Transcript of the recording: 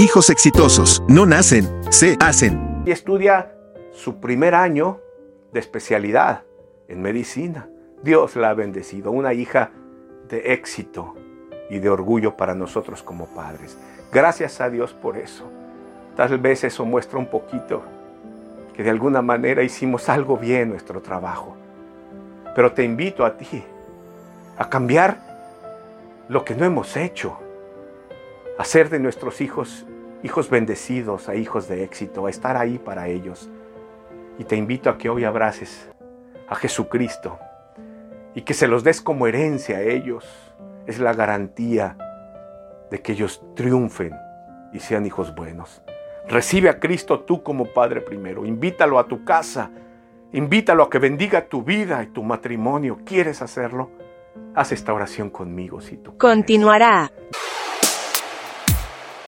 Hijos exitosos no nacen, se hacen. Y estudia su primer año de especialidad en medicina. Dios la ha bendecido, una hija de éxito y de orgullo para nosotros como padres. Gracias a Dios por eso. Tal vez eso muestra un poquito que de alguna manera hicimos algo bien nuestro trabajo. Pero te invito a ti a cambiar lo que no hemos hecho, a ser de nuestros hijos hijos bendecidos, a hijos de éxito, a estar ahí para ellos. Y te invito a que hoy abraces a Jesucristo y que se los des como herencia a ellos. Es la garantía de que ellos triunfen y sean hijos buenos. Recibe a Cristo tú como Padre primero. Invítalo a tu casa. Invítalo a que bendiga tu vida y tu matrimonio. ¿Quieres hacerlo? Haz esta oración conmigo si tú. Continuará.